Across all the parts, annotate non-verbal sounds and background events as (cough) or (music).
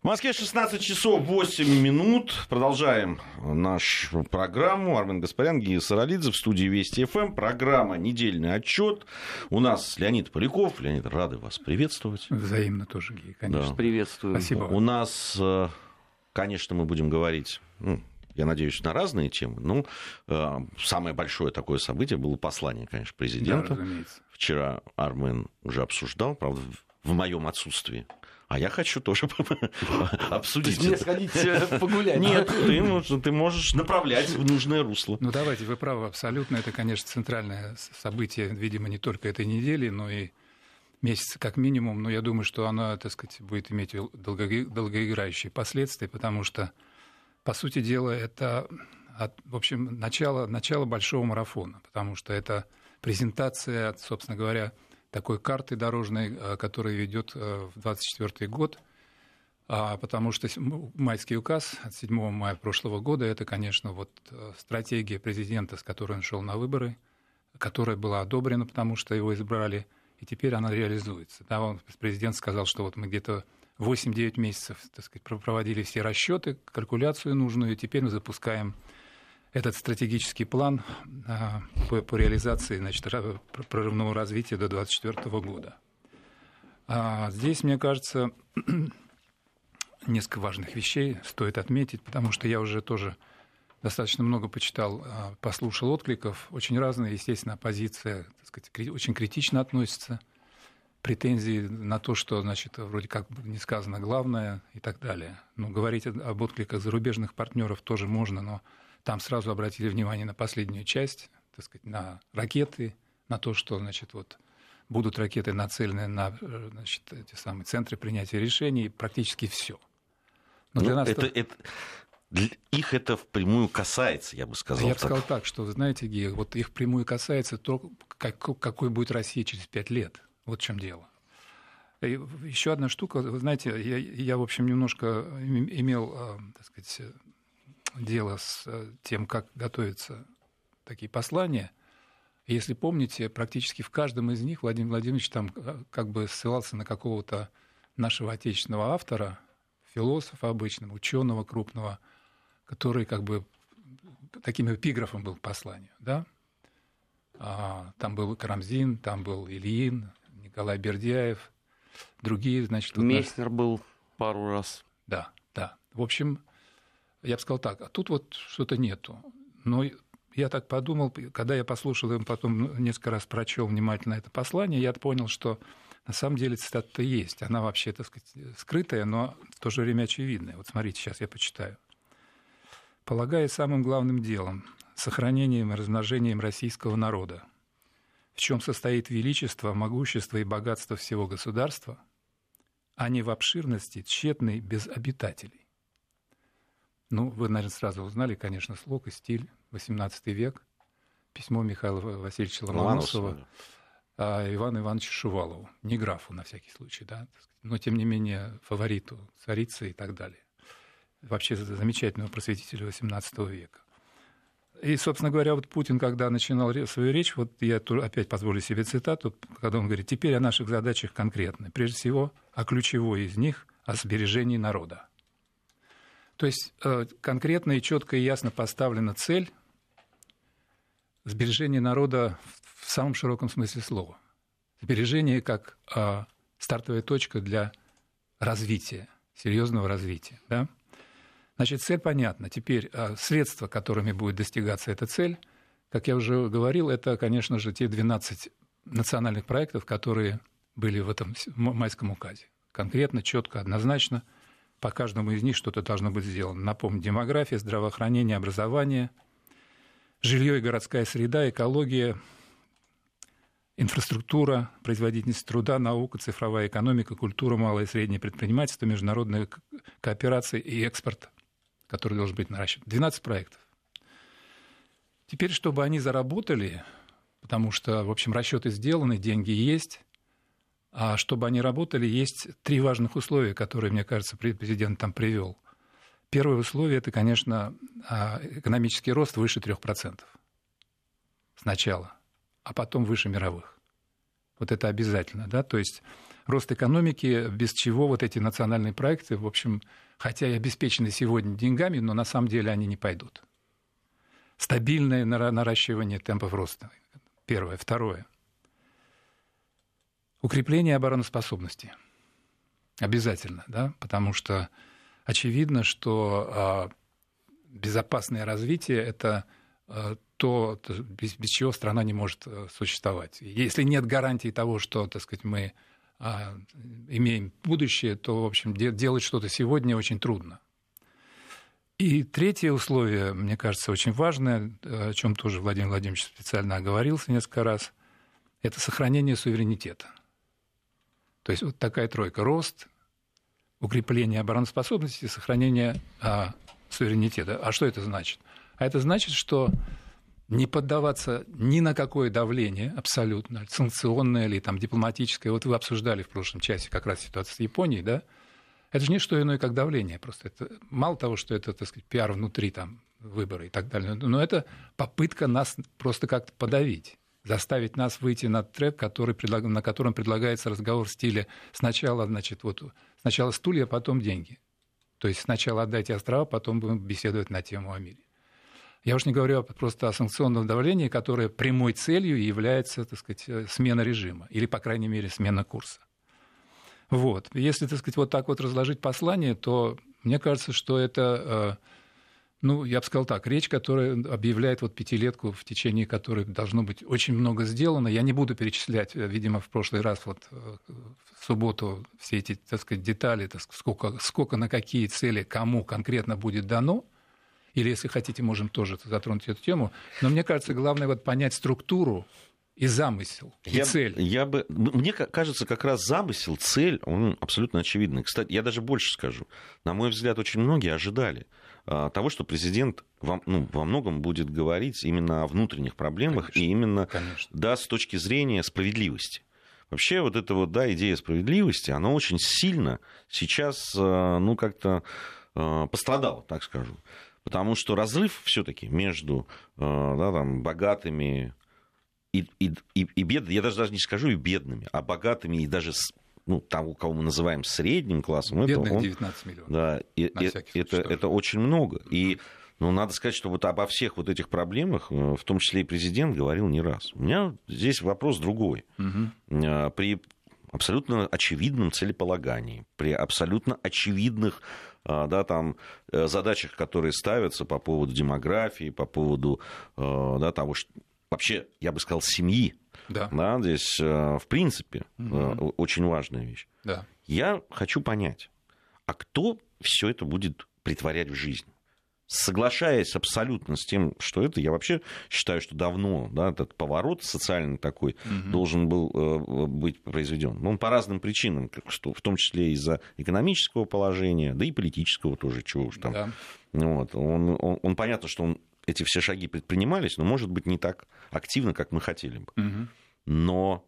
В Москве 16 часов 8 минут. Продолжаем нашу программу. Армен Гаспарян, Гия Саралидзе в студии Вести ФМ. Программа «Недельный отчет». У нас Леонид Поляков. Леонид, рады вас приветствовать. Взаимно тоже, Гия, конечно. Да. Приветствую. Спасибо. У нас, э, конечно, мы будем говорить... Ну, я надеюсь, на разные темы. Ну, э, самое большое такое событие было послание, конечно, президента. Да, разумеется. Вчера Армен уже обсуждал, правда, в моем отсутствии. А я хочу тоже (laughs) обсудить Мне сходить э, погулять. Нет, ты, можешь- ты можешь направлять в нужное русло. Ну, давайте, вы правы абсолютно. Это, конечно, центральное событие, видимо, не только этой недели, но и месяца как минимум. Но я думаю, что оно, так сказать, будет иметь долгоиграющие последствия, потому что, по сути дела, это, в общем, начало, начало большого марафона, потому что это презентация, собственно говоря, такой карты дорожной, э, которая ведет э, в 2024 год. А, потому что майский указ от 7 мая прошлого года это, конечно, вот э, стратегия президента, с которой он шел на выборы, которая была одобрена, потому что его избрали, и теперь она реализуется. Да, он, президент сказал, что вот мы где-то 8-9 месяцев так сказать, про- проводили все расчеты, калькуляцию нужную, и теперь мы запускаем этот стратегический план а, по, по реализации значит, прорывного развития до 2024 года. А здесь, мне кажется, (clears throat) несколько важных вещей стоит отметить, потому что я уже тоже достаточно много почитал, а, послушал откликов. Очень разные, естественно, оппозиция так сказать, очень критично относится. Претензии на то, что, значит, вроде как не сказано главное и так далее. Ну, говорить об откликах зарубежных партнеров тоже можно, но там сразу обратили внимание на последнюю часть, так сказать, на ракеты, на то, что, значит, вот будут ракеты нацелены на э, значит, эти самые центры принятия решений, практически все. Но для Ну, нас это, это- это- для- их это впрямую касается, я бы сказал. я бы сказал так, что, вы знаете, Гия, вот их прямую касается то, как- какой будет Россия через пять лет. Вот в чем дело. И еще одна штука, вы знаете, я, я, в общем, немножко им- имел, э, так сказать, э, дело с э, тем, как готовятся такие послания. Если помните, практически в каждом из них Владимир Владимирович там э, как бы ссылался на какого-то нашего отечественного автора, философа обычного, ученого крупного, который как бы таким эпиграфом был к посланию, да? А, там был Карамзин, там был Ильин, Николай Бердяев, другие, значит... Мейснер был пару раз. Да, да. В общем, я бы сказал так, а тут вот что-то нету. Но я так подумал, когда я послушал им, потом несколько раз прочел внимательно это послание, я понял, что на самом деле цитата-то есть. Она вообще, так сказать, скрытая, но в то же время очевидная. Вот смотрите, сейчас я почитаю. Полагая самым главным делом сохранением и размножением российского народа, в чем состоит величество, могущество и богатство всего государства, а не в обширности тщетной без обитателей. Ну, вы, наверное, сразу узнали, конечно, слог и стиль, XVIII век, письмо Михаила Васильевича Ломоносова а Ивану Ивановичу Шувалову, не графу на всякий случай, да, но тем не менее фавориту царицы и так далее. Вообще замечательного просветителя XVIII века. И, собственно говоря, вот Путин, когда начинал свою речь, вот я опять позволю себе цитату, когда он говорит, теперь о наших задачах конкретно. Прежде всего, о ключевой из них, о сбережении народа. То есть э, конкретно и четко и ясно поставлена цель сбережения народа в- самом широком смысле слова. Сбережение как э, стартовая точка для развития, серьезного развития. Да? Значит, цель понятна. Теперь э, средства, которыми будет достигаться эта цель, как я уже говорил, это, конечно же, те 12 национальных проектов, которые были в этом майском указе. Конкретно, четко, однозначно по каждому из них что-то должно быть сделано. Напомню, демография, здравоохранение, образование, жилье и городская среда, экология, инфраструктура, производительность труда, наука, цифровая экономика, культура, малое и среднее предпринимательство, международная ко- кооперация и экспорт, который должен быть наращиван. 12 проектов. Теперь, чтобы они заработали, потому что, в общем, расчеты сделаны, деньги есть, а чтобы они работали, есть три важных условия, которые, мне кажется, пре- президент там привел. Первое условие – это, конечно, а, экономический рост выше 3% сначала, а потом выше мировых. Вот это обязательно, да, то есть рост экономики, без чего вот эти национальные проекты, в общем, хотя и обеспечены сегодня деньгами, но на самом деле они не пойдут. Стабильное наращивание темпов роста. Первое. Второе. Укрепление обороноспособности. Обязательно, да, потому что очевидно, что а, безопасное развитие – это а, то, без, чего страна не может э, существовать. Если нет гарантии того, что, так сказать, мы а, имеем будущее, то, в общем, делать что-то сегодня очень трудно. И третье условие, мне кажется, очень важное, о чем тоже Владимир Владимирович специально оговорился несколько раз, это сохранение суверенитета. То есть вот такая тройка. Рост, укрепление обороноспособности, сохранение а, суверенитета. А что это значит? А это значит, что не поддаваться ни на какое давление абсолютно, санкционное или там, дипломатическое. Вот вы обсуждали в прошлом часе как раз ситуацию с Японией, да? Это же не что иное, как давление. Просто это, мало того, что это, так сказать, пиар внутри, там, выборы и так далее, но это попытка нас просто как-то подавить заставить нас выйти на трек, который, на котором предлагается разговор в стиле сначала, значит, вот, сначала стулья, потом деньги. То есть сначала отдайте острова, потом будем беседовать на тему о мире. Я уж не говорю просто о санкционном давлении, которое прямой целью является, так сказать, э, смена режима, или, по крайней мере, смена курса. Вот. Если, так сказать, вот так вот разложить послание, то мне кажется, что это, э, ну, я бы сказал так, речь, которая объявляет вот пятилетку, в течение которой должно быть очень много сделано. Я не буду перечислять, э, видимо, в прошлый раз вот в субботу все эти, так сказать, детали, так сказать, сколько, сколько на какие цели кому конкретно будет дано – или, если хотите, можем тоже затронуть эту тему. Но мне кажется, главное вот понять структуру и замысел, и я, цель. Я бы, мне кажется, как раз замысел, цель, он абсолютно очевидный. Кстати, я даже больше скажу. На мой взгляд, очень многие ожидали а, того, что президент во, ну, во многом будет говорить именно о внутренних проблемах Конечно. и именно Конечно. да, с точки зрения справедливости. Вообще вот эта вот, да, идея справедливости, она очень сильно сейчас, а, ну, как-то а, пострадала, так скажу. Потому что разрыв все-таки между да, там, богатыми и, и, и, и бедными, я даже, даже не скажу и бедными, а богатыми и даже ну, того, кого мы называем средним классом, Бедных это он, 19 миллионов. Да, и, и, это, это очень много. И ну, надо сказать, что вот обо всех вот этих проблемах, э, в том числе и президент, говорил не раз. У меня здесь вопрос другой. Угу. При абсолютно очевидном целеполагании, при абсолютно очевидных а, да, там, э, задачах, которые ставятся по поводу демографии, по поводу э, да, того, что вообще, я бы сказал, семьи. Да. Да, здесь, э, в принципе, угу. очень важная вещь. Да. Я хочу понять, а кто все это будет притворять в жизнь? соглашаясь абсолютно с тем, что это, я вообще считаю, что давно да, этот поворот социальный такой угу. должен был э, быть произведен. Он по разным причинам, что, в том числе из-за экономического положения, да и политического тоже, чего уж там. Да. Вот. Он, он, он понятно, что он, эти все шаги предпринимались, но, может быть, не так активно, как мы хотели бы. Угу. Но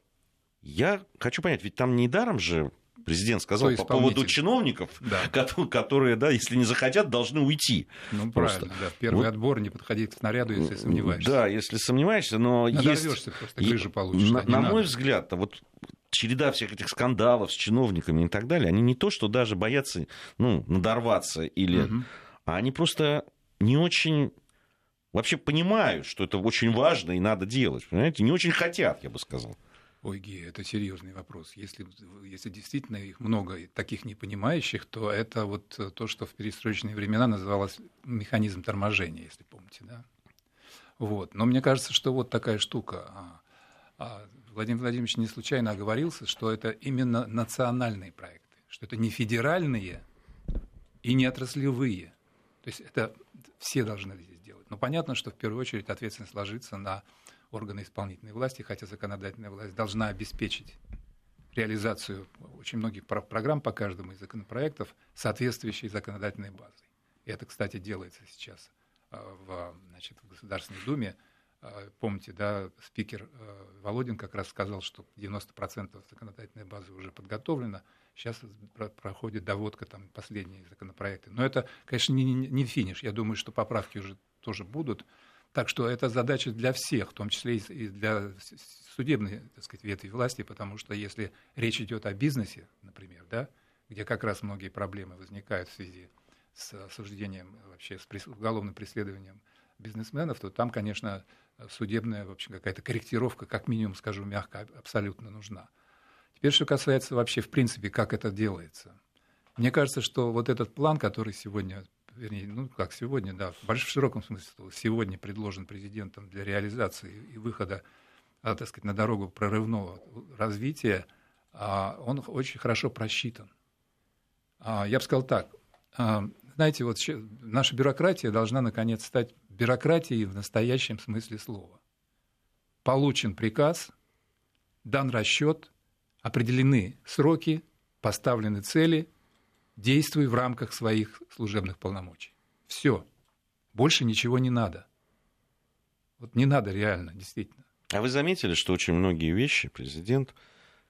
я хочу понять, ведь там недаром же президент сказал по поводу чиновников, да. которые, да, если не захотят, должны уйти. Ну, просто. правильно, да. Первый вот. отбор не подходить к снаряду, если сомневаешься. Да, если сомневаешься, но есть... просто, грыжу получишь. На, на мой взгляд, вот череда всех этих скандалов с чиновниками и так далее, они не то, что даже боятся ну, надорваться, или... Угу. а они просто не очень вообще понимают, что это очень важно и надо делать. Понимаете, не очень хотят, я бы сказал. Ой, Ги, это серьезный вопрос. Если, если действительно их много таких непонимающих, то это вот то, что в перестроечные времена называлось механизм торможения, если помните, да? Вот. Но мне кажется, что вот такая штука. А, а Владимир Владимирович не случайно оговорился, что это именно национальные проекты, что это не федеральные и не отраслевые. То есть это все должны. Но понятно, что в первую очередь ответственность ложится на органы исполнительной власти, хотя законодательная власть должна обеспечить реализацию очень многих программ по каждому из законопроектов, соответствующей законодательной базой. И это, кстати, делается сейчас а, в, значит, в Государственной Думе. А, помните, да, спикер а, Володин как раз сказал, что 90% законодательной базы уже подготовлено. Сейчас проходит доводка там последние законопроекты. Но это, конечно, не, не финиш. Я думаю, что поправки уже тоже будут. Так что это задача для всех, в том числе и для судебной так сказать, ветви власти, потому что если речь идет о бизнесе, например, да, где как раз многие проблемы возникают в связи с осуждением, вообще с уголовным преследованием бизнесменов, то там, конечно, судебная, в общем, какая-то корректировка, как минимум, скажу мягко, абсолютно нужна. Теперь, что касается вообще, в принципе, как это делается. Мне кажется, что вот этот план, который сегодня, вернее, ну, как сегодня, да, в широком смысле, сегодня предложен президентом для реализации и выхода, а, так сказать, на дорогу прорывного развития, а, он очень хорошо просчитан. А, я бы сказал так, знаете, вот наша бюрократия должна, наконец, стать бюрократией в настоящем смысле слова. Получен приказ, дан расчет, определены сроки, поставлены цели, действуй в рамках своих служебных полномочий. Все. Больше ничего не надо. Вот не надо реально, действительно. А вы заметили, что очень многие вещи президент,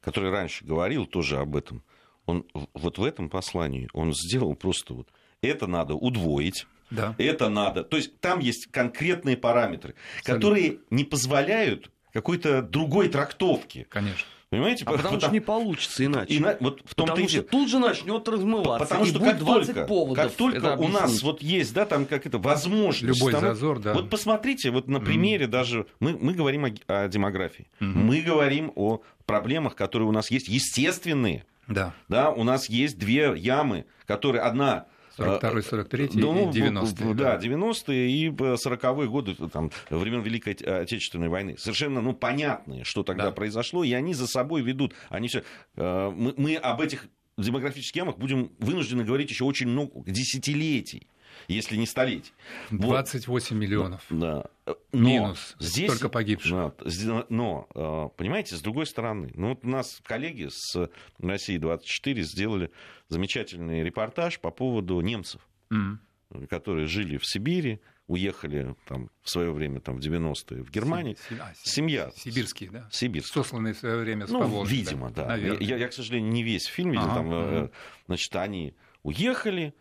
который раньше говорил тоже об этом, он вот в этом послании он сделал просто вот это надо удвоить, да. это надо. То есть там есть конкретные параметры, Абсолютно. которые не позволяют какой-то другой трактовки. Конечно. Понимаете? А потому, потому что не получится иначе. Ина... Вот в том потому что тут же начнет размываться. Потому что как только, как только у нас вот есть, да, там как это возможность. Любой там, зазор, да. Вот посмотрите, вот на примере mm. даже мы, мы говорим о, о демографии, mm-hmm. мы говорим о проблемах, которые у нас есть естественные. Да. Да, у нас есть две ямы, которые одна 42 43 ну, и 90-е. Да, 90-е и 40-е годы там, времен Великой Отечественной войны. Совершенно ну, понятные, что тогда да. произошло, и они за собой ведут. Они все... Э, мы, мы об этих демографических ямах будем вынуждены говорить еще очень много десятилетий если не столетий. 28 вот. миллионов. Да. Но Минус. Здесь, Столько погибших. Но, но, э, понимаете, с другой стороны, ну вот у нас коллеги с России 24 сделали замечательный репортаж по поводу немцев, mm. которые жили в Сибири, уехали там, в свое время, там, в 90-е, в Германию. Си, а, Семья. Сибирские, да? Сибирские. Сосланные в свое время с Ну, Поволжья, видимо, да. да. Я, я, к сожалению, не весь фильм видел. Ага, там, ага. Значит, они уехали,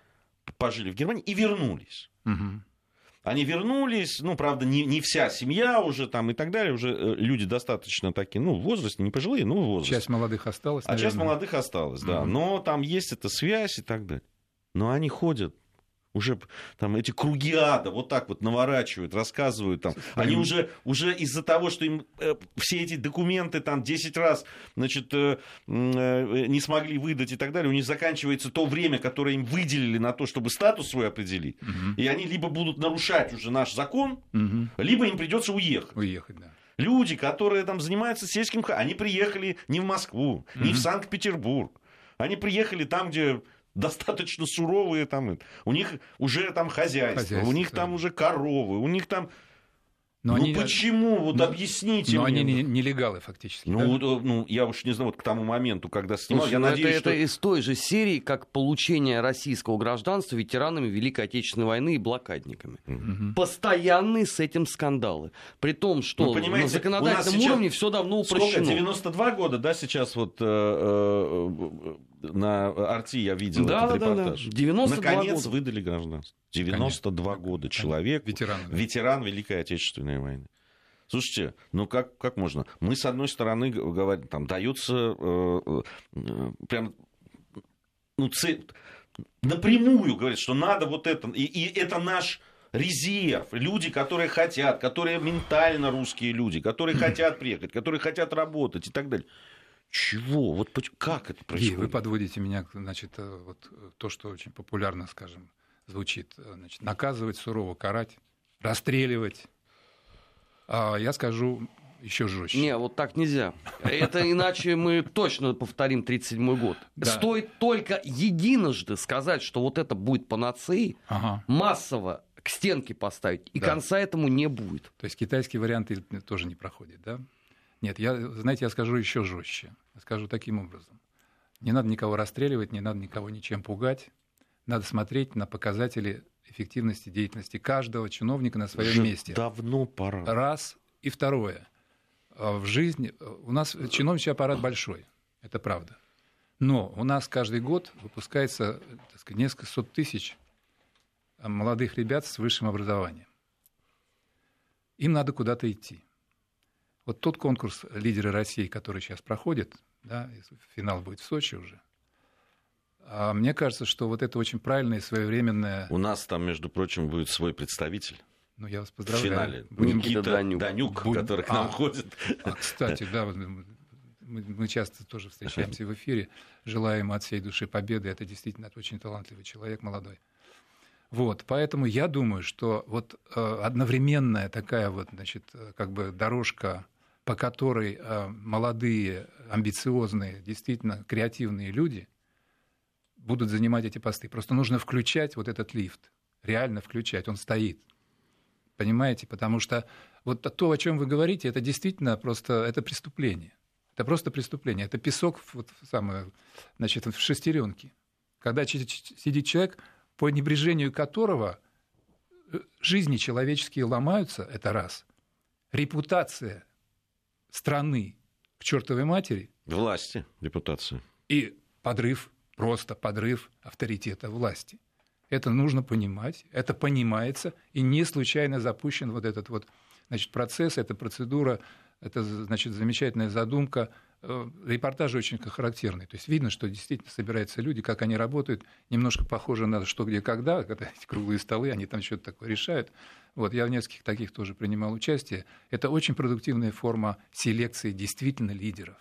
пожили в Германии и вернулись. Угу. Они вернулись, ну, правда, не, не вся семья уже там и так далее, уже э, люди достаточно такие, ну, в возрасте, не пожилые, но в возрасте. Часть молодых осталась, наверное. А часть молодых осталась, да. Угу. Но там есть эта связь и так далее. Но они ходят уже там эти круги ада вот так вот наворачивают, рассказывают там. Они уже, уже из-за того, что им э, все эти документы там 10 раз значит, э, э, не смогли выдать и так далее, у них заканчивается то время, которое им выделили на то, чтобы статус свой определить. Угу. И они либо будут нарушать уже наш закон, угу. либо им придется уехать. Уехать, да. Люди, которые там занимаются сельским... Они приехали не в Москву, угу. не в Санкт-Петербург. Они приехали там, где достаточно суровые там. У них уже там хозяйство, хозяйство у них да. там уже коровы, у них там но ну они, почему? Вот но, объясните но мне. они нелегалы фактически. Ну, да? Э, ну, я уж не знаю, вот к тому моменту, когда снимал, Слушай, я ну, надеюсь, это, что... это из той же серии, как получение российского гражданства ветеранами Великой Отечественной войны и блокадниками. Угу. Постоянные с этим скандалы. При том, что ну, на законодательном уровне все давно упрощено. Сколько? 92 года, да, сейчас вот э, э, на Арти я видел да, этот да, репортаж. Да, да. 92 Наконец года. выдали гражданство. 92 Конечно. года человек, ветеран, ветеран Великой Отечественной войны. Слушайте, ну как, как можно? Мы, с одной стороны, говорим, там дается э, э, прям ну, цель, напрямую говорит, что надо вот это, и, и это наш резерв, люди, которые хотят, которые ментально русские люди, которые (clears throat) хотят приехать, которые хотят работать и так далее. Чего? Вот как это происходит? И вы подводите меня, значит, э, вот э, то, что очень популярно, скажем, звучит, э, значит, наказывать, сурово карать, расстреливать. А я скажу еще жестче. Не, вот так нельзя. Это иначе мы точно повторим 37-й год. Да. Стоит только единожды сказать, что вот это будет панацеей, ага. массово к стенке поставить, и да. конца этому не будет. То есть китайский вариант тоже не проходит, да? Нет, я, знаете, я скажу еще жестче. Я скажу таким образом. Не надо никого расстреливать, не надо никого ничем пугать. Надо смотреть на показатели эффективности деятельности каждого чиновника на своем Уже месте. Давно пора. Раз. И второе. А, в жизни у нас чиновничий аппарат большой, это правда. Но у нас каждый год выпускается так сказать, несколько сот тысяч молодых ребят с высшим образованием. им надо куда-то идти. Вот тот конкурс «Лидеры России», который сейчас проходит, да, финал будет в Сочи уже, а мне кажется, что вот это очень правильное и своевременное... У нас там, между прочим, будет свой представитель. Ну, я вас поздравляю. В финале. Будем... Никита Данюк, Данюк Будем... который к нам а, ходит. А, кстати, да, мы, мы часто тоже встречаемся в эфире. Желаем от всей души победы. Это действительно очень талантливый человек, молодой. Вот, поэтому я думаю, что вот э, одновременная такая вот, значит, э, как бы дорожка, по которой э, молодые, амбициозные, действительно креативные люди будут занимать эти посты. Просто нужно включать вот этот лифт, реально включать, он стоит. Понимаете? Потому что вот то, о чем вы говорите, это действительно просто это преступление. Это просто преступление. Это песок вот, самое, значит, в шестеренке. Когда сидит человек, по небрежению которого э, жизни человеческие ломаются, это раз. Репутация страны к чертовой матери. Власти, репутация. И подрыв, просто подрыв авторитета власти. Это нужно понимать, это понимается, и не случайно запущен вот этот вот значит, процесс, эта процедура, это значит, замечательная задумка – репортажи очень характерные. То есть видно, что действительно собираются люди, как они работают, немножко похоже на что, где, когда, (laughs) когда эти круглые столы, они там что-то такое решают. Вот, я в нескольких таких тоже принимал участие. Это очень продуктивная форма селекции действительно лидеров.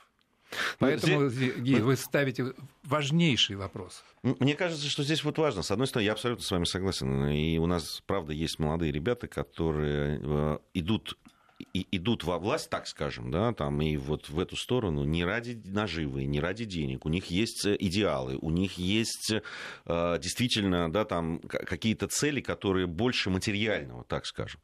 Поэтому, здесь... Гей, вы ставите важнейший вопрос. Мне кажется, что здесь вот важно. С одной стороны, я абсолютно с вами согласен. И у нас, правда, есть молодые ребята, которые э, идут и, идут во власть, так скажем, да, там и вот в эту сторону не ради наживы, не ради денег. У них есть э, идеалы, у них есть э, действительно, да, там какие-то цели, которые больше материального, так скажем.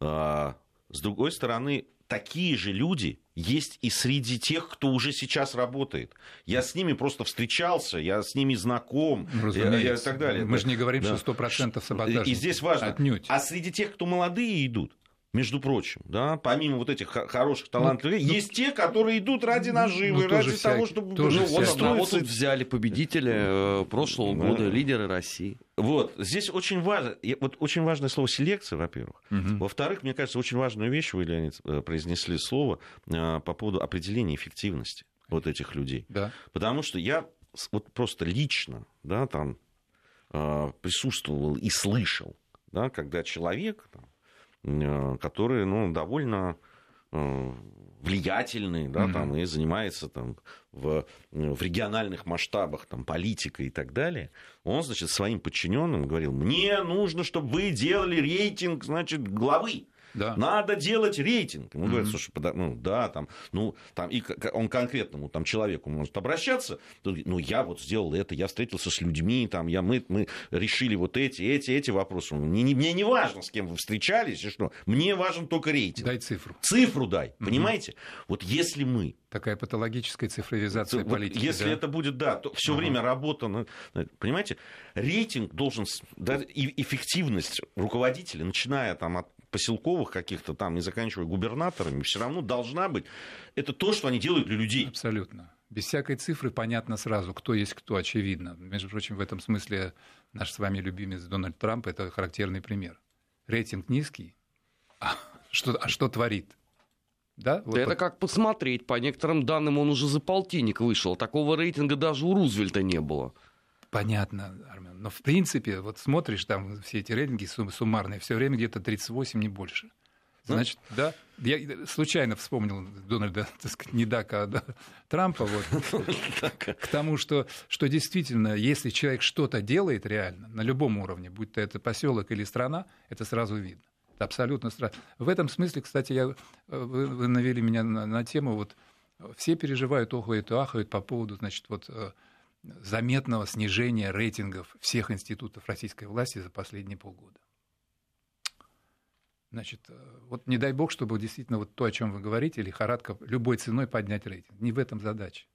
Э, с другой стороны, такие же люди есть и среди тех, кто уже сейчас работает. Я с ними просто встречался, я с ними знаком я, и так далее. Мы же не говорим, да. что 100% саботаж. И здесь важно. Отнюдь. А среди тех, кто молодые идут, между прочим, да, помимо вот этих хороших талантов, ну, есть ну, те, которые идут ради наживы, ну, ради того, чтобы тоже ну, вот, вот тут взяли победителя э, прошлого да. года, лидеры России. Вот здесь очень важно, вот очень важное слово селекция, во-первых, угу. во-вторых, мне кажется, очень важную вещь вы, Леонид, э, произнесли слово э, по поводу определения эффективности вот этих людей, да. потому что я вот просто лично, да, там присутствовал и слышал, да, когда человек там, которые ну, довольно э, влиятельный, да, mm-hmm. там, и занимается там, в, в региональных масштабах там, политикой и так далее, он, значит, своим подчиненным говорил, мне нужно, чтобы вы делали рейтинг, значит, главы. Да. Надо делать рейтинг. Ему mm-hmm. говорят, слушай, пода... ну да, там, ну, там, и он конкретному там, человеку может обращаться, ну, я вот сделал это, я встретился с людьми, там, я, мы, мы решили вот эти, эти, эти вопросы. Мне, не, мне не важно, с кем вы встречались, и что. Мне важен только рейтинг. Дай цифру. Цифру дай, mm-hmm. понимаете? Вот если мы Такая патологическая цифровизация вот политики. Если да? это будет, да, то все ага. время работа, понимаете, рейтинг должен, да, и эффективность руководителя, начиная там от поселковых каких-то там и заканчивая губернаторами, все равно должна быть. Это то, что они делают для людей. Абсолютно. Без всякой цифры понятно сразу, кто есть кто, очевидно. Между прочим, в этом смысле наш с вами любимец Дональд Трамп – это характерный пример. Рейтинг низкий, а что, а что творит? Да, вот это как посмотреть. По некоторым данным, он уже за полтинник вышел. Такого рейтинга даже у Рузвельта не было. Понятно, Армен. Но в принципе, вот смотришь там все эти рейтинги суммарные, все время где-то 38, не больше. Ну. Значит, ну? да, я случайно вспомнил Дональда, (laughs) так сказать, не Дака, а да, Трампа, вот, к тому, что, что действительно, если человек что-то делает реально, на любом уровне, будь то это поселок или страна, это сразу видно. Это абсолютно страшно. В этом смысле, кстати, я, вы, вы навели меня на, на тему, вот все переживают, охают и ахают по поводу, значит, вот э, заметного снижения рейтингов всех институтов российской власти за последние полгода. Значит, э, вот не дай бог, чтобы действительно вот то, о чем вы говорите, лихорадка любой ценой поднять рейтинг. Не в этом задача.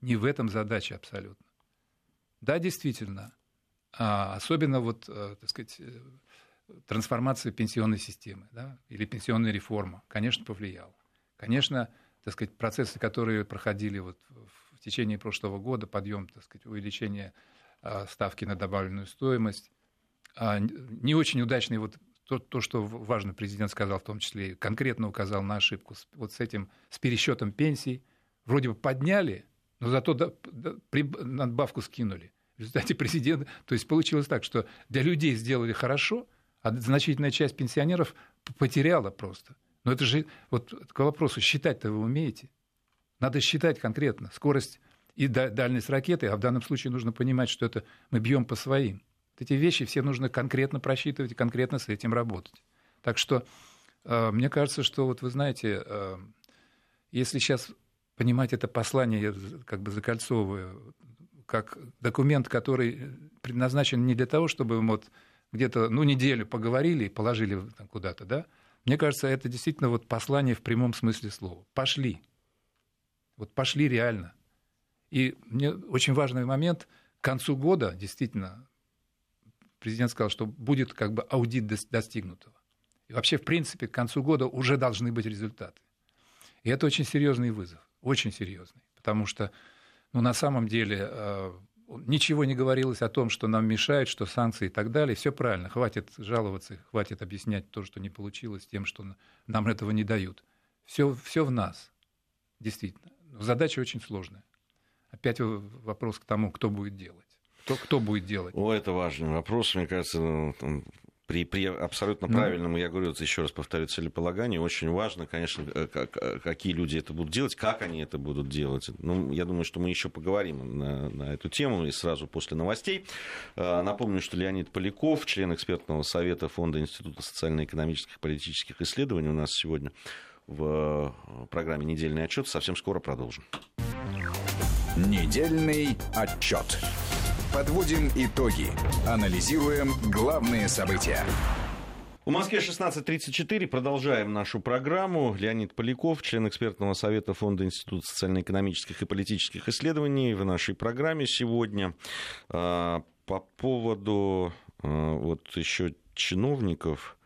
Не в этом задача абсолютно. Да, действительно, а особенно вот, э, так сказать, э, трансформация пенсионной системы да, или пенсионная реформа, конечно, повлияла. Конечно, так сказать, процессы, которые проходили вот течение прошлого года, подъем, так сказать, увеличение а, ставки на добавленную стоимость, а, не очень удачный вот то, то, что важно, президент сказал, в том числе конкретно указал на ошибку вот с этим, с пересчетом пенсий. Вроде бы подняли, но зато до, до, при, надбавку скинули. В результате президент... То есть получилось так, что для людей сделали хорошо, а значительная часть пенсионеров потеряла просто. Но это же... Вот к вопросу, считать-то вы умеете? Надо считать конкретно скорость и дальность ракеты, а в данном случае нужно понимать, что это мы бьем по своим. Вот эти вещи все нужно конкретно просчитывать и конкретно с этим работать. Так что э, мне кажется, что вот вы знаете, э, если сейчас понимать это послание, я как бы закольцовываю, как документ, который предназначен не для того, чтобы вот где-то ну, неделю поговорили и положили куда-то, да? Мне кажется, это действительно вот послание в прямом смысле слова. Пошли. Вот пошли реально. И мне очень важный момент. К концу года, действительно, президент сказал, что будет как бы аудит достигнутого. И вообще, в принципе, к концу года уже должны быть результаты. И это очень серьезный вызов, очень серьезный. Потому что, ну, на самом деле, э, ничего не говорилось о том, что нам мешает, что санкции и так далее. Все правильно, хватит жаловаться, хватит объяснять то, что не получилось, тем, что нам этого не дают. Все, все в нас, действительно. Задача очень сложная. Опять вопрос к тому, кто будет делать. Кто, кто будет делать? О, это важный вопрос, мне кажется, ну, при, при абсолютно ну. правильном, ну, я говорю, еще раз повторю, целеполагании, очень важно, конечно, как, э, какие люди это будут делать, как они это будут делать. Ну, я думаю, что мы еще поговорим на, на эту тему и сразу после новостей. Э, напомню, что Леонид Поляков, член экспертного совета Фонда Института социально-экономических и политических исследований, у нас сегодня в э, программе «Недельный отчет». Совсем скоро продолжим. Недельный отчет. Подводим итоги. Анализируем главные события. В Москве 16.34. Продолжаем нашу программу. Леонид Поляков, член экспертного совета Фонда Института социально-экономических и политических исследований в нашей программе сегодня. А, по поводу а, вот еще чиновников, Э,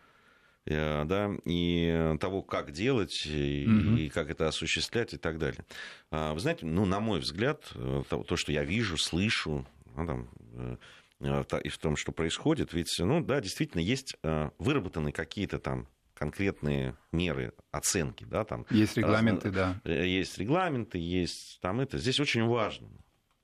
да, и того, как делать, и, угу. и как это осуществлять и так далее. А, вы знаете, ну, на мой взгляд, э, то, что я вижу, слышу, ну, там, э, и в том, что происходит, ведь, ну, да, действительно, есть выработаны какие-то там конкретные меры оценки, да, там. Есть регламенты, раз, да. Есть регламенты, есть там это. Здесь очень важно,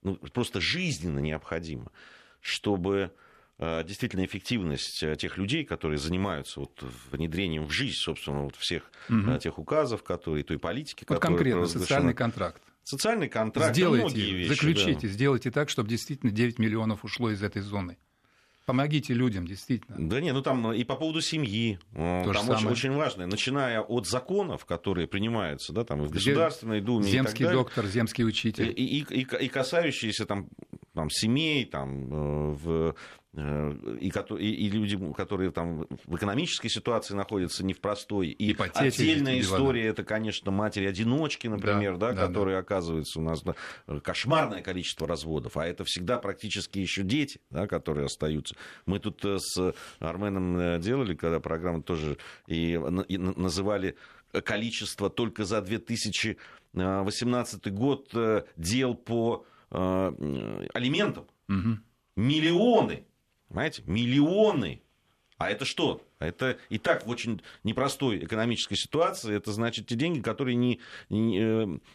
ну, просто жизненно необходимо, чтобы Э, действительно эффективность э, тех людей, которые занимаются вот внедрением в жизнь, собственно, вот всех угу. тех указов, которые, той политики, вот которая конкретно социальный контракт. Социальный контракт. Сделайте, вещи, заключите, да. сделайте так, чтобы действительно 9 миллионов ушло из этой зоны. Помогите людям, действительно. Да не, ну там и по поводу семьи. То там очень, очень важно, начиная от законов, которые принимаются, да, там и в Государственной Думе. Земский и доктор, земский учитель. И, и, и, и касающиеся там, там семей, там в Э, и, и, люди, которые там в экономической ситуации находятся не в простой. И Ипотеки, отдельная история, это, конечно, матери-одиночки, например, да, да, которые, да. оказывается, у нас да, кошмарное количество разводов, а это всегда практически еще дети, да, которые остаются. Мы тут э, с Арменом э, делали, когда программа тоже, и, и называли количество только за 2018 год дел по э, алиментам. Угу. Миллионы Понимаете? Миллионы. А это что? Это и так в очень непростой экономической ситуации. Это значит те деньги, которые не, не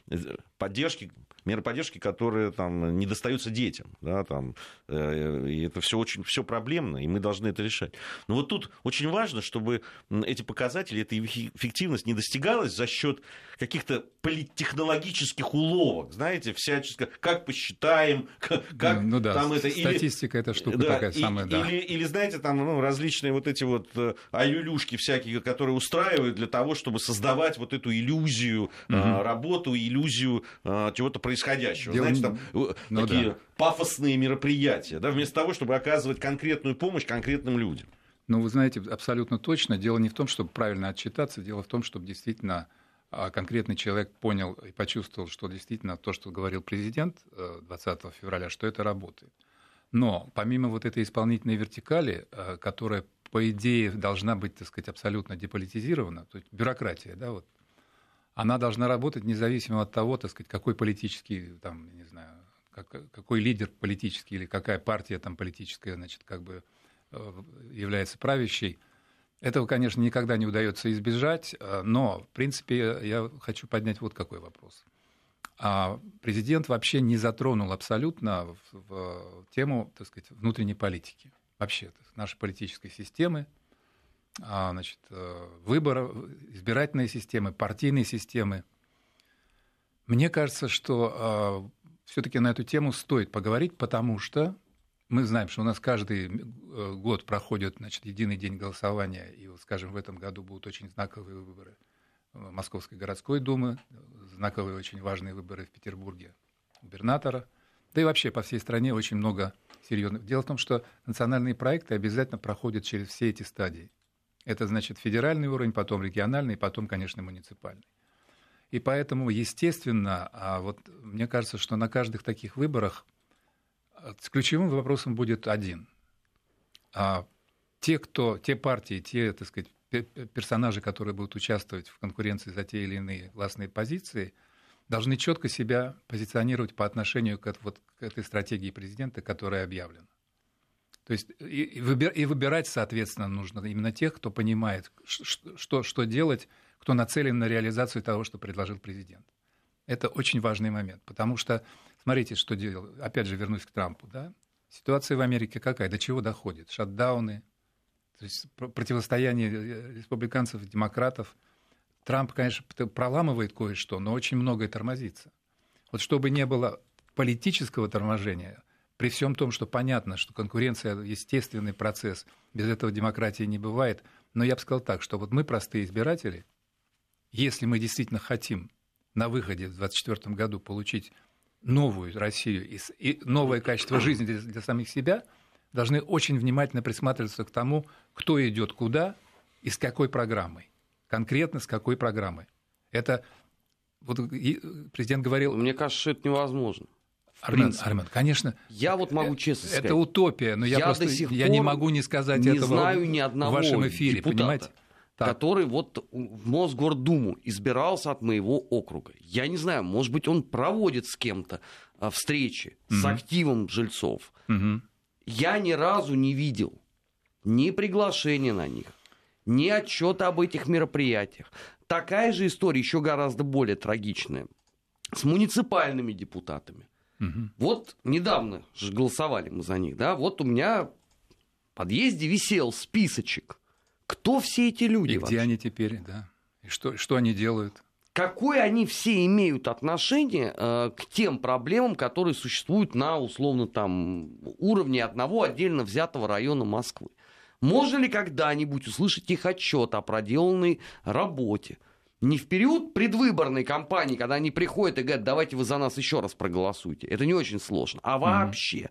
э, поддержки меры поддержки, которые там, не достаются детям. Да, там, э, и это все очень все проблемно, и мы должны это решать. Но вот тут очень важно, чтобы эти показатели, эта эффективность не достигалась за счет каких-то политтехнологических уловок, знаете, всячески, как посчитаем, (laughs) как ну, да, там это... Статистика или, это штука да, такая и, самая, да. Или, или, знаете, там ну, различные вот эти вот э, аюлюшки всякие, которые устраивают для того, чтобы создавать вот эту иллюзию угу. работу, иллюзию чего-то происходящего. Дело... Знаете, там э, ну, такие да. пафосные мероприятия, да, вместо того, чтобы оказывать конкретную помощь конкретным людям. Ну, вы знаете, абсолютно точно. Дело не в том, чтобы правильно отчитаться, дело в том, чтобы действительно а, конкретный человек понял и почувствовал, что действительно то, что говорил президент 20 э, февраля, что это работает. Но помимо вот этой исполнительной вертикали, э, которая, по идее, должна быть, так сказать, абсолютно деполитизирована, то есть бюрократия, да, вот она должна работать независимо от того, так сказать, какой политический, там, не знаю, как, какой лидер политический или какая партия там политическая, значит, как бы э, является правящей. Этого, конечно, никогда не удается избежать, э, но, в принципе, я хочу поднять вот какой вопрос. А президент вообще не затронул абсолютно в, в тему, так сказать, внутренней политики. Вообще, нашей политической системы, значит, э, выбора, избирательной системы, партийной системы. Мне кажется, что а, все-таки на эту тему стоит поговорить, потому что мы знаем, что у нас каждый э, год проходит значит, единый день голосования, и, вот, скажем, в этом году будут очень знаковые выборы Московской городской думы, знаковые очень важные выборы в Петербурге губернатора, да и вообще по всей стране очень много серьезных. Дело в том, что национальные проекты обязательно проходят через все эти стадии. Это значит федеральный уровень, потом региональный, потом, конечно, муниципальный. И поэтому, естественно, а вот мне кажется, что на каждых таких выборах с ключевым вопросом будет один. А те, кто, те партии, те, так сказать, персонажи, которые будут участвовать в конкуренции за те или иные гласные позиции, должны четко себя позиционировать по отношению к, вот, к этой стратегии президента, которая объявлена. То есть и, и, выбирать, соответственно, нужно именно тех, кто понимает, что, что делать, кто нацелен на реализацию того, что предложил президент. Это очень важный момент, потому что Смотрите, что делал. Опять же, вернусь к Трампу. Да? Ситуация в Америке какая? До чего доходит? Шатдауны, то есть противостояние республиканцев и демократов. Трамп, конечно, проламывает кое-что, но очень многое тормозится. Вот чтобы не было политического торможения, при всем том, что понятно, что конкуренция – естественный процесс, без этого демократии не бывает, но я бы сказал так, что вот мы, простые избиратели, если мы действительно хотим на выходе в 2024 году получить новую Россию и, новое качество жизни для, для самих себя, должны очень внимательно присматриваться к тому, кто идет куда и с какой программой. Конкретно с какой программой. Это вот президент говорил... Мне кажется, что это невозможно. Армен, Армен, конечно. Я вот могу честно это сказать. Это утопия, но я, я просто я не могу не сказать не этого знаю ни одного в вашем эфире, депутата. понимаете? так. который вот в Мосгордуму избирался от моего округа. Я не знаю, может быть, он проводит с кем-то а, встречи угу. с активом жильцов. Угу. Я ни разу не видел ни приглашения на них, ни отчета об этих мероприятиях. Такая же история, еще гораздо более трагичная, с муниципальными депутатами. Угу. Вот недавно же голосовали мы за них, да, вот у меня в подъезде висел списочек кто все эти люди? И вообще? где они теперь, да? И что, что они делают? Какое они все имеют отношение э, к тем проблемам, которые существуют на условно там уровне одного отдельно взятого района Москвы? Можно ли когда-нибудь услышать их отчет о проделанной работе? Не в период предвыборной кампании, когда они приходят и говорят, давайте вы за нас еще раз проголосуйте. Это не очень сложно. А вообще.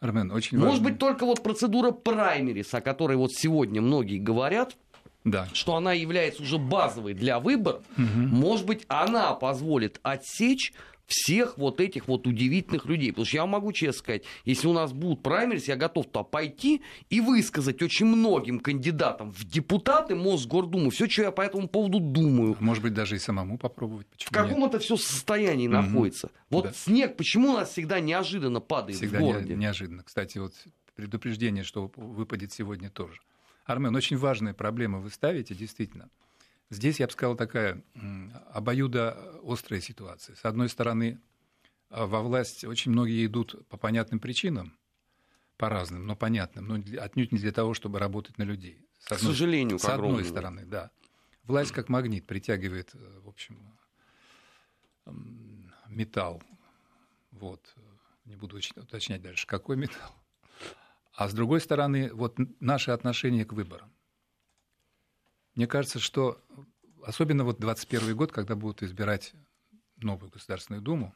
Армен, очень Может важно. быть, только вот процедура праймерис, о которой вот сегодня многие говорят, да. что она является уже базовой для выбора, угу. может быть, она позволит отсечь всех вот этих вот удивительных людей. Потому что я могу честно сказать, если у нас будут праймерис, я готов туда пойти и высказать очень многим кандидатам в депутаты Мосгордумы все, что я по этому поводу думаю. Может быть, даже и самому попробовать. Почему в каком нет? это все состоянии угу. находится. Вот да. снег, почему у нас всегда неожиданно падает всегда в городе? Не, неожиданно. Кстати, вот предупреждение, что выпадет сегодня тоже. Армен, очень важная проблема вы ставите, действительно. Здесь, я бы сказал, такая обоюдо острая ситуация. С одной стороны, а, во власть очень многие идут по понятным причинам, по разным, но понятным, но отнюдь не для того, чтобы работать на людей. С одной, К сожалению, с одной стороны, да. Власть как магнит притягивает, э, в общем, металл. Вот. Не буду уточнять дальше, какой металл. А с другой стороны, вот наше отношение к выборам. Мне кажется, что особенно вот 21 год, когда будут избирать новую Государственную Думу,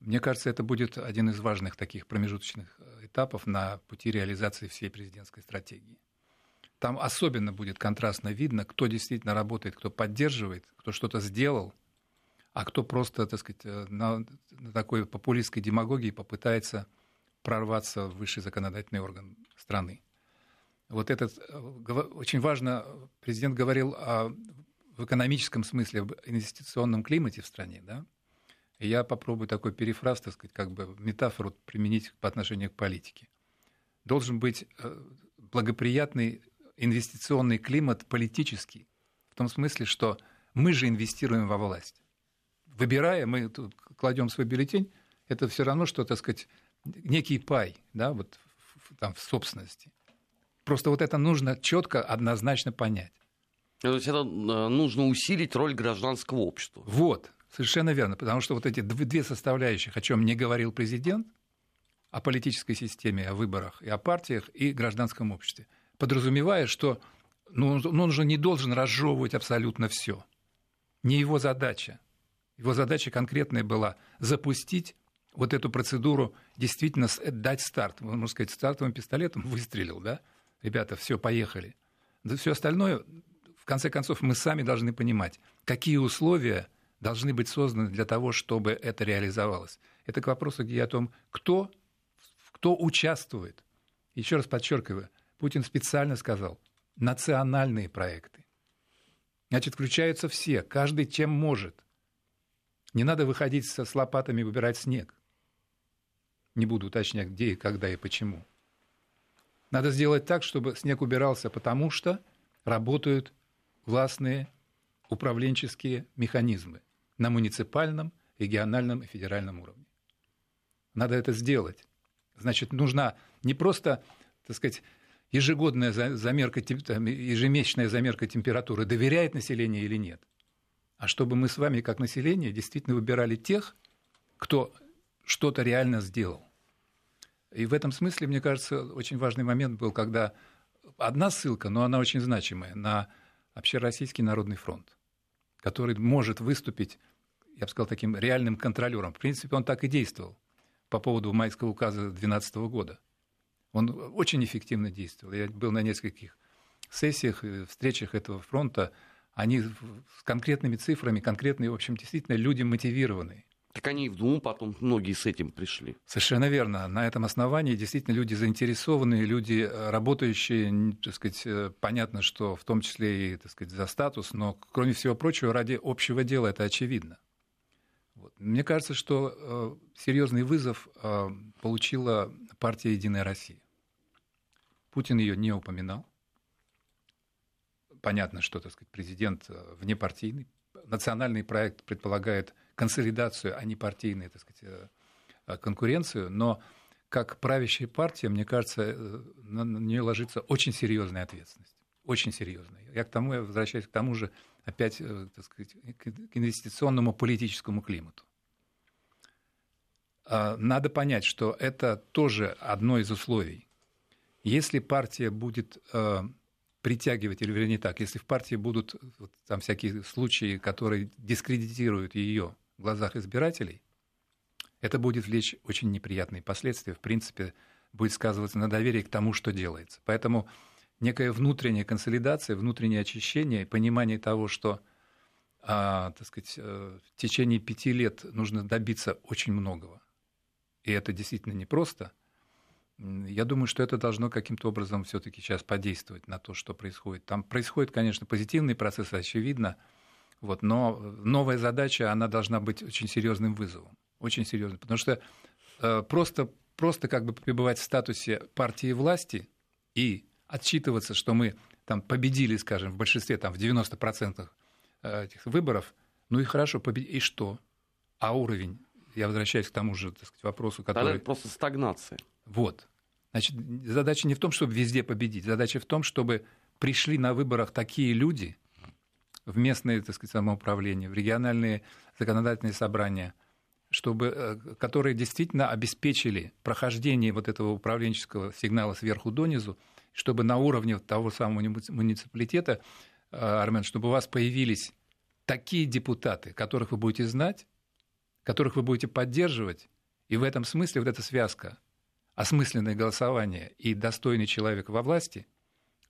мне кажется, это будет один из важных таких промежуточных э, этапов на пути реализации всей президентской стратегии. Там особенно будет контрастно видно, кто действительно работает, кто поддерживает, кто что-то сделал, а кто просто, так сказать, э, на, на такой популистской демагогии попытается прорваться в высший законодательный орган страны вот этот, э, очень важно, президент говорил о, в экономическом смысле, об инвестиционном климате в стране, да, я попробую такой перефраз, так сказать, как бы метафору применить по отношению к политике. Должен быть, э, благоприятный инвестиционный климат политический. В том смысле, что мы же инвестируем во власть. Выбирая, мы тут кладем свой бюллетень, это все равно, что, так сказать, некий пай, да, вот там в собственности. Просто вот это нужно четко, однозначно понять. То есть это э, нужно усилить роль гражданского общества. Вот, совершенно верно, потому что вот эти две составляющих, о чем не говорил президент, о политической системе, о выборах и о партиях, и гражданском обществе, подразумевая, что ну, он же не должен разжевывать абсолютно все. Не его задача. Его задача конкретная была запустить вот эту процедуру, действительно дать старт. Можно сказать, стартовым пистолетом выстрелил, да? Ребята, все, поехали. Да все остальное, в конце концов, мы сами должны понимать, какие условия должны быть созданы для того, чтобы это реализовалось. Это к вопросу, где о том, кто, кто участвует. Еще раз подчеркиваю, Путин специально сказал, национальные проекты. Значит, включаются все, каждый чем может. Не надо выходить со, с лопатами выбирать снег. Не буду уточнять, где и когда и почему. Надо сделать так, чтобы снег убирался, потому что работают властные управленческие механизмы на муниципальном, региональном и федеральном уровне. Надо это сделать. Значит, нужна не просто, так сказать, ежегодная замерка, ежемесячная замерка температуры, доверяет население или нет, а чтобы мы с вами, как население, действительно выбирали тех, кто что-то реально сделал. И в этом смысле, мне кажется, очень важный момент был, когда одна ссылка, но она очень значимая, на Общероссийский народный фронт, который может выступить, я бы сказал, таким реальным контролером. В принципе, он так и действовал по поводу майского указа 2012 года. Он очень эффективно действовал. Я был на нескольких сессиях, встречах этого фронта. Они с конкретными цифрами, конкретные, в общем, действительно люди мотивированные. Так они и в Думу потом многие с этим пришли. Совершенно верно. На этом основании действительно люди заинтересованные, люди э, работающие, так сказать, э, понятно, что в том числе и так сказать, за статус, но, кроме всего прочего, ради общего дела это очевидно. Вот. Мне кажется, что э, серьезный вызов получила партия «Единая Россия». Путин ее не упоминал. Понятно, что, так сказать, президент внепартийный. Национальный проект предполагает консолидацию, а не партийную, так сказать, э, э, конкуренцию, но как правящая партия, мне кажется, на нее ложится очень серьезная ответственность. Очень серьезная. Я к тому, я возвращаюсь к тому же, опять, так сказать, к инвестиционному политическому климату. А, надо понять, что это тоже одно из условий если партия будет э, притягивать, или вернее так, если в партии будут вот, там всякие случаи, которые дискредитируют ее глазах избирателей, это будет влечь очень неприятные последствия. В принципе, будет сказываться на доверии к тому, что делается. Поэтому некая внутренняя консолидация, внутреннее очищение, понимание того, что а, так сказать, э, в течение пяти лет нужно добиться очень многого. И это действительно непросто – я думаю, что это должно каким-то образом все-таки сейчас подействовать на то, что происходит. Там происходит, конечно, позитивный процесс, очевидно, вот, но новая задача, она должна быть очень серьезным вызовом, очень серьезным, потому что э, просто, просто как бы пребывать в статусе партии власти и отчитываться, что мы там победили, скажем, в большинстве, там, в 90% э, этих выборов, ну и хорошо, победили, и что? А уровень? Я возвращаюсь к тому же так сказать, вопросу, который... Тогда это просто стагнация. Вот. Значит, задача не в том, чтобы везде победить, задача в том, чтобы пришли на выборах такие люди в местные, так сказать, самоуправления, в региональные законодательные собрания, чтобы, э, которые действительно обеспечили прохождение вот этого управленческого сигнала сверху донизу, чтобы на уровне того самого муниципалитета, э, Армен, чтобы у вас появились такие депутаты, которых вы будете знать, которых вы будете поддерживать, и в этом смысле вот эта связка осмысленное голосование и достойный человек во власти,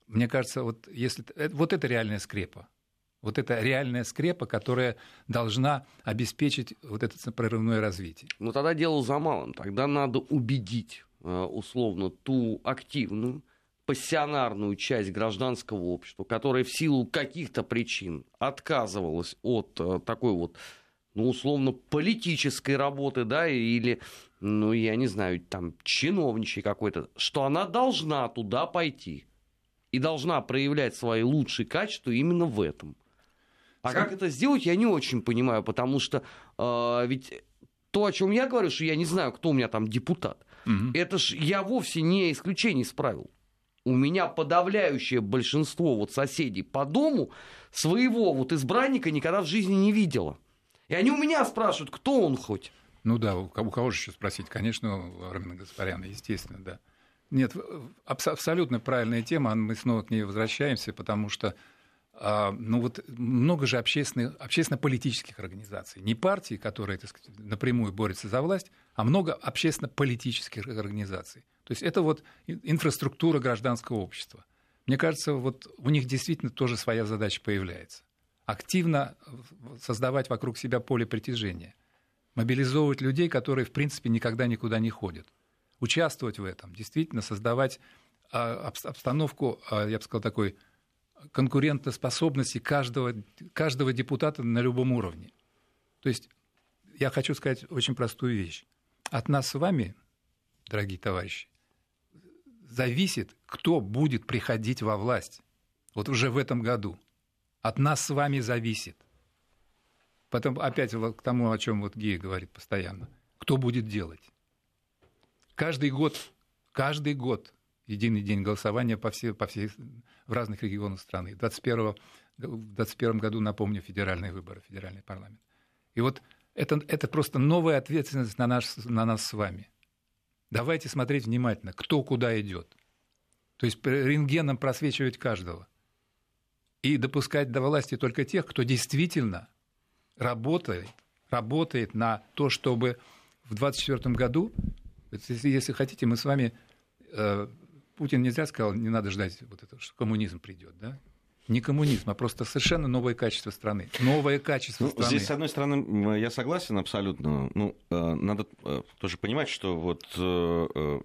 мне кажется, вот, если, э, вот это реальная скрепа. Вот это реальная скрепа, которая должна обеспечить вот это прорывное развитие. Но тогда дело за малым. Тогда надо убедить, э, условно, ту активную, пассионарную часть гражданского общества, которая в силу каких-то причин отказывалась от э, такой вот ну, условно, политической работы, да, или, ну, я не знаю, там, чиновничий какой-то, что она должна туда пойти и должна проявлять свои лучшие качества именно в этом. А как это сделать, я не очень понимаю, потому что э, ведь то, о чем я говорю, что я не знаю, кто у меня там депутат, угу. это ж я вовсе не исключение из правил. У меня подавляющее большинство вот соседей по дому своего вот избранника никогда в жизни не видела. И они у меня спрашивают, кто он хоть. Ну да, у кого же еще спросить? Конечно, у Армена Гаспаряна, естественно, да. Нет, абс- абсолютно правильная тема, мы снова к ней возвращаемся, потому что а, ну вот много же общественных, общественно-политических организаций. Не партии, которые так сказать, напрямую борются за власть, а много общественно-политических организаций. То есть это вот инфраструктура гражданского общества. Мне кажется, вот у них действительно тоже своя задача появляется. Активно создавать вокруг себя поле притяжения. Мобилизовывать людей, которые, в принципе, никогда никуда не ходят. Участвовать в этом. Действительно создавать а, обстановку, а, я бы сказал, такой конкурентоспособности каждого, каждого депутата на любом уровне. То есть я хочу сказать очень простую вещь. От нас с вами, дорогие товарищи, зависит, кто будет приходить во власть. Вот уже в этом году. От нас с вами зависит. Потом опять к тому, о чем вот Гия говорит постоянно. Кто будет делать? Каждый год, каждый год единый день голосования по всей, по всей, в разных регионах страны. 21, в 2021 году, напомню, федеральные выборы, федеральный парламент. И вот это, это просто новая ответственность на, наш, на нас с вами. Давайте смотреть внимательно, кто куда идет. То есть рентгеном просвечивать каждого. И допускать до власти только тех, кто действительно работает, работает на то, чтобы в 2024 году, если хотите, мы с вами э, Путин не зря сказал, не надо ждать вот этого, что коммунизм придет, да? Не коммунизм, а просто совершенно новое качество страны. Новое качество ну, страны. Здесь, с одной стороны, я согласен абсолютно. Ну, э, надо э, тоже понимать, что вот э,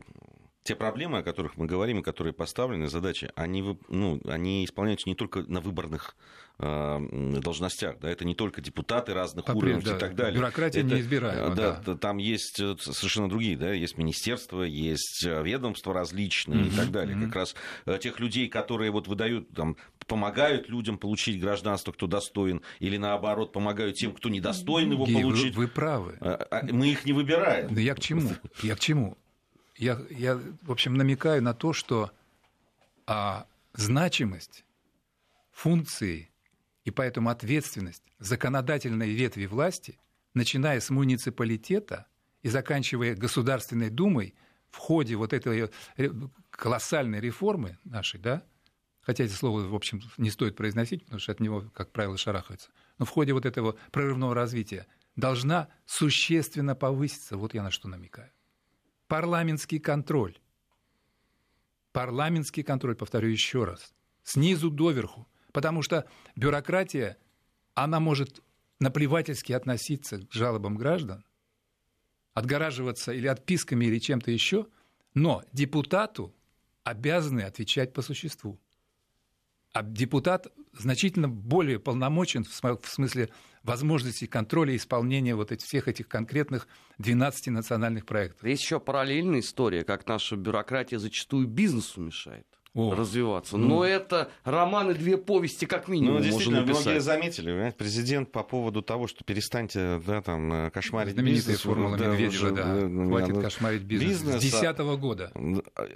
те проблемы, о которых мы говорим, и которые поставлены, задачи, они, ну, они исполняются не только на выборных э, должностях, да, это не только депутаты разных Попред, уровней да, и так далее. Бюрократия это, неизбираема. Да, да, там есть э, совершенно другие, да, есть министерства, есть э, ведомства различные mm-hmm. и так далее. Mm-hmm. Как раз тех людей, которые вот выдают, там, помогают людям получить гражданство, кто достоин, или наоборот, помогают тем, кто недостоин его Гей, получить. Вы, вы правы. А, мы их не выбираем. Да я к чему? Я к чему? Я, я, в общем, намекаю на то, что а, значимость функции и поэтому ответственность законодательной ветви власти, начиная с муниципалитета и заканчивая Государственной Думой, в ходе вот этой колоссальной реформы нашей, да, хотя это слово, в общем, не стоит произносить, потому что от него, как правило, шарахаются, но в ходе вот этого прорывного развития должна существенно повыситься. Вот я на что намекаю парламентский контроль. Парламентский контроль, повторю еще раз, снизу доверху, потому что бюрократия, она может наплевательски относиться к жалобам граждан, отгораживаться или отписками, или чем-то еще, но депутату обязаны отвечать по существу. А депутат значительно более полномочен в смысле возможности контроля и исполнения вот этих, всех этих конкретных 12 национальных проектов. Есть еще параллельная история, как наша бюрократия зачастую бизнесу мешает. О. развиваться. Ну. Но это романы, две повести, как минимум. Ну, действительно, многие заметили, понимаете, президент по поводу того, что перестаньте да, там, э, кошмарить Знаменитая бизнес. формула да, Медведева, да. да. Хватит да, кошмарить бизнес. бизнес. С 2010 года.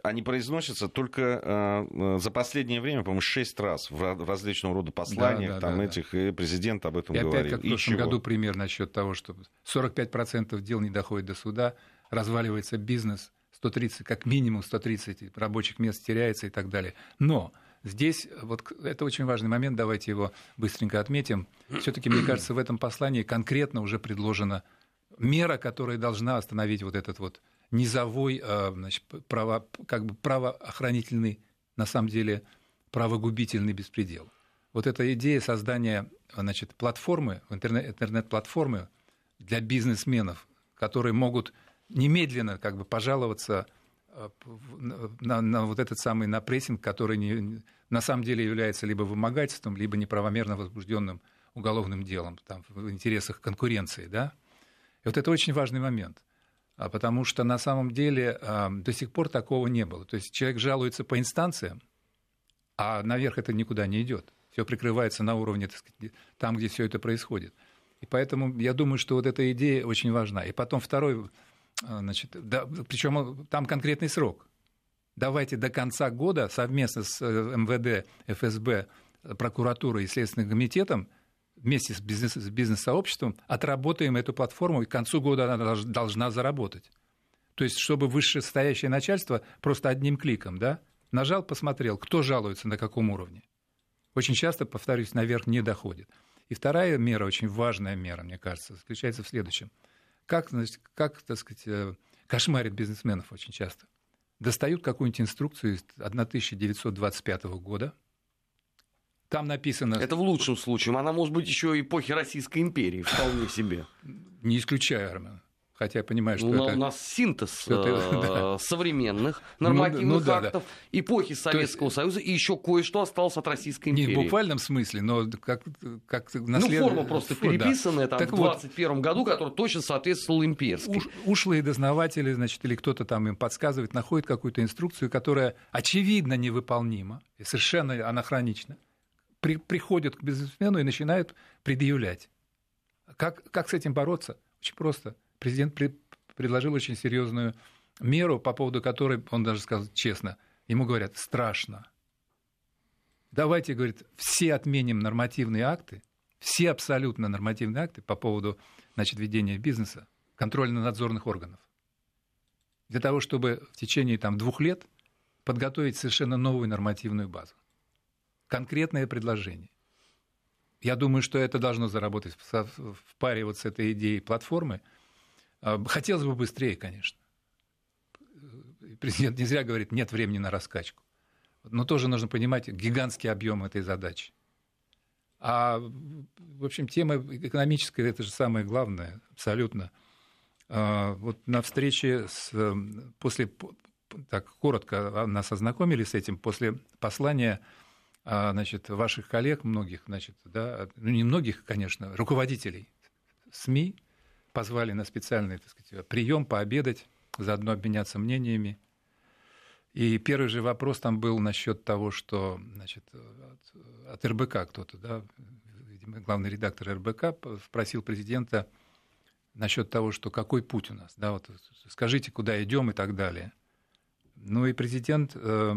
Они произносятся только э, за последнее время, по-моему, шесть раз в различного рода посланиях да, да, там, да, этих, да. и президент об этом и говорил. опять, как в прошлом году пример насчет того, что 45% дел не доходит до суда, разваливается бизнес – 130, как минимум 130 рабочих мест теряется и так далее. Но здесь вот это очень важный момент, давайте его быстренько отметим. Все-таки, мне кажется, в этом послании конкретно уже предложена мера, которая должна остановить вот этот вот низовой, а, значит, право, как бы правоохранительный, на самом деле, правогубительный беспредел. Вот эта идея создания значит, платформы, интернет-платформы для бизнесменов, которые могут немедленно как бы пожаловаться э, на, на вот этот самый на прессинг, который не, на самом деле является либо вымогательством, либо неправомерно возбужденным уголовным делом там, в интересах конкуренции, да. И вот это очень важный момент, а потому что на самом деле а, до сих пор такого не было. То есть человек жалуется по инстанциям, а наверх это никуда не идет. Все прикрывается на уровне, так сказать, там, где все это происходит. И поэтому я думаю, что вот эта идея очень важна. И потом второй, значит, да, причем там конкретный срок. Давайте до конца года совместно с э, МВД, ФСБ, прокуратурой и Следственным комитетом вместе с, бизнес, с бизнес-сообществом отработаем эту платформу, и к концу года она должна заработать. То есть, чтобы вышестоящее начальство просто одним кликом, да, нажал, посмотрел, кто жалуется, на каком уровне. Очень часто, повторюсь, наверх не доходит. И вторая мера, очень важная мера, мне кажется, заключается в следующем. Как, значит, как так сказать, э, кошмарит бизнесменов очень часто. Достают какую-нибудь инструкцию из 1925 года, там написано... Это в лучшем случае. Она может быть еще эпохи Российской империи, вполне себе. Не исключаю, Армен. Хотя я понимаю, что ну, это... У нас синтез это... (laughs) современных ну, нормативных ну, ну, да, актов, да. эпохи Советского есть... Союза, и еще кое-что осталось от Российской империи. Не в буквальном смысле, но как, как наслед... Ну, форма просто (laughs) Фу, переписанная да. там, так в 21 вот, году, которая точно соответствовала имперской. Уш, ушлые дознаватели, значит, или кто-то там им подсказывает, находит какую-то инструкцию, которая очевидно невыполнима и совершенно анахронична при, приходят к бизнесмену и начинают предъявлять. Как, как с этим бороться? Очень просто. Президент при, предложил очень серьезную меру, по поводу которой, он даже сказал честно, ему говорят, страшно. Давайте, говорит, все отменим нормативные акты, все абсолютно нормативные акты по поводу значит, ведения бизнеса, контрольно-надзорных органов. Для того, чтобы в течение там, двух лет подготовить совершенно новую нормативную базу конкретное предложение. Я думаю, что это должно заработать в паре вот с этой идеей платформы. А, хотелось бы быстрее, конечно. Президент не зря говорит, нет времени на раскачку. Но тоже нужно понимать гигантский объем этой задачи. А, в общем, тема экономическая – это же самое главное, абсолютно. А, вот на встрече с, после, так коротко нас ознакомили с этим, после послания а, значит, ваших коллег, многих, значит, да, ну не многих, конечно, руководителей СМИ позвали на специальный так сказать, прием пообедать, заодно обменяться мнениями. И первый же вопрос там был насчет того, что значит, от, от РБК кто-то, да, видимо, главный редактор РБК спросил президента насчет того, что какой путь у нас, да, вот скажите, куда идем и так далее. Ну и президент э,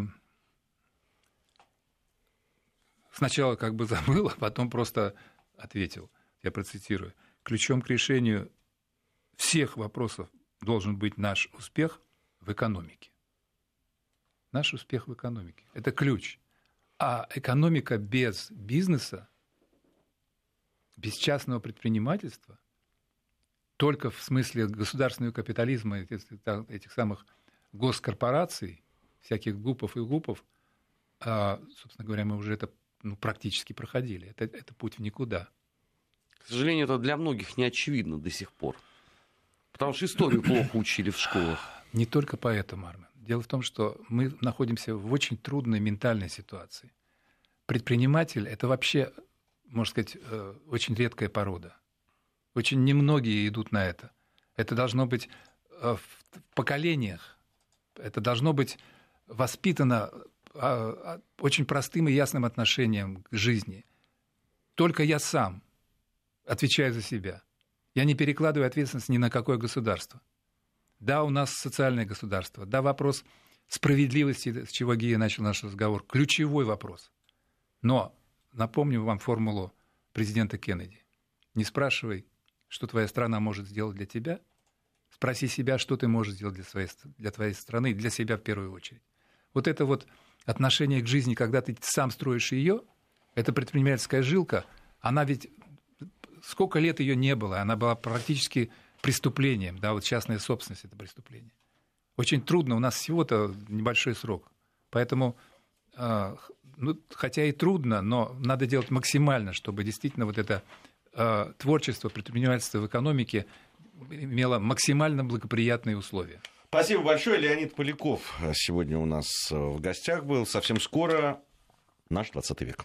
сначала как бы (laughs) забыл, а потом просто ответил. Я процитирую. Ключом к решению всех вопросов должен быть наш успех в экономике. Наш успех в экономике. Это ключ. А экономика без бизнеса, без частного предпринимательства, только в смысле государственного капитализма, этих самых госкорпораций, всяких гупов и гупов, а, собственно говоря, мы уже это ну, практически проходили. Это, это путь в никуда. К сожалению, это для многих не очевидно до сих пор. Потому что историю плохо учили в школах. Не только поэтому, Армен. Дело в том, что мы находимся в очень трудной ментальной ситуации. Предприниматель – это вообще, можно сказать, э, очень редкая порода. Очень немногие идут на это. Это должно быть э, в поколениях. Это должно быть воспитано а, очень простым и ясным отношением к жизни. Только я сам отвечаю за себя. Я не перекладываю ответственность ни на какое государство. Да, у нас социальное государство. Да, вопрос справедливости, с чего Гия начал наш разговор, ключевой вопрос. Но напомню вам формулу президента Кеннеди. Не спрашивай, что твоя страна может сделать для тебя, спроси себя, что ты можешь сделать для, своей, для твоей страны, для себя в первую очередь. Вот это вот отношение к жизни, когда ты сам строишь ее, эта предпринимательская жилка, она ведь сколько лет ее не было, она была практически преступлением, да, вот частная собственность это преступление. Очень трудно, у нас всего-то небольшой срок, поэтому а, ну, хотя и трудно, но надо делать максимально, чтобы действительно вот это э, творчество, предпринимательство в экономике имело максимально благоприятные условия. Спасибо большое. Леонид Поляков сегодня у нас в гостях был. Совсем скоро наш 20 век.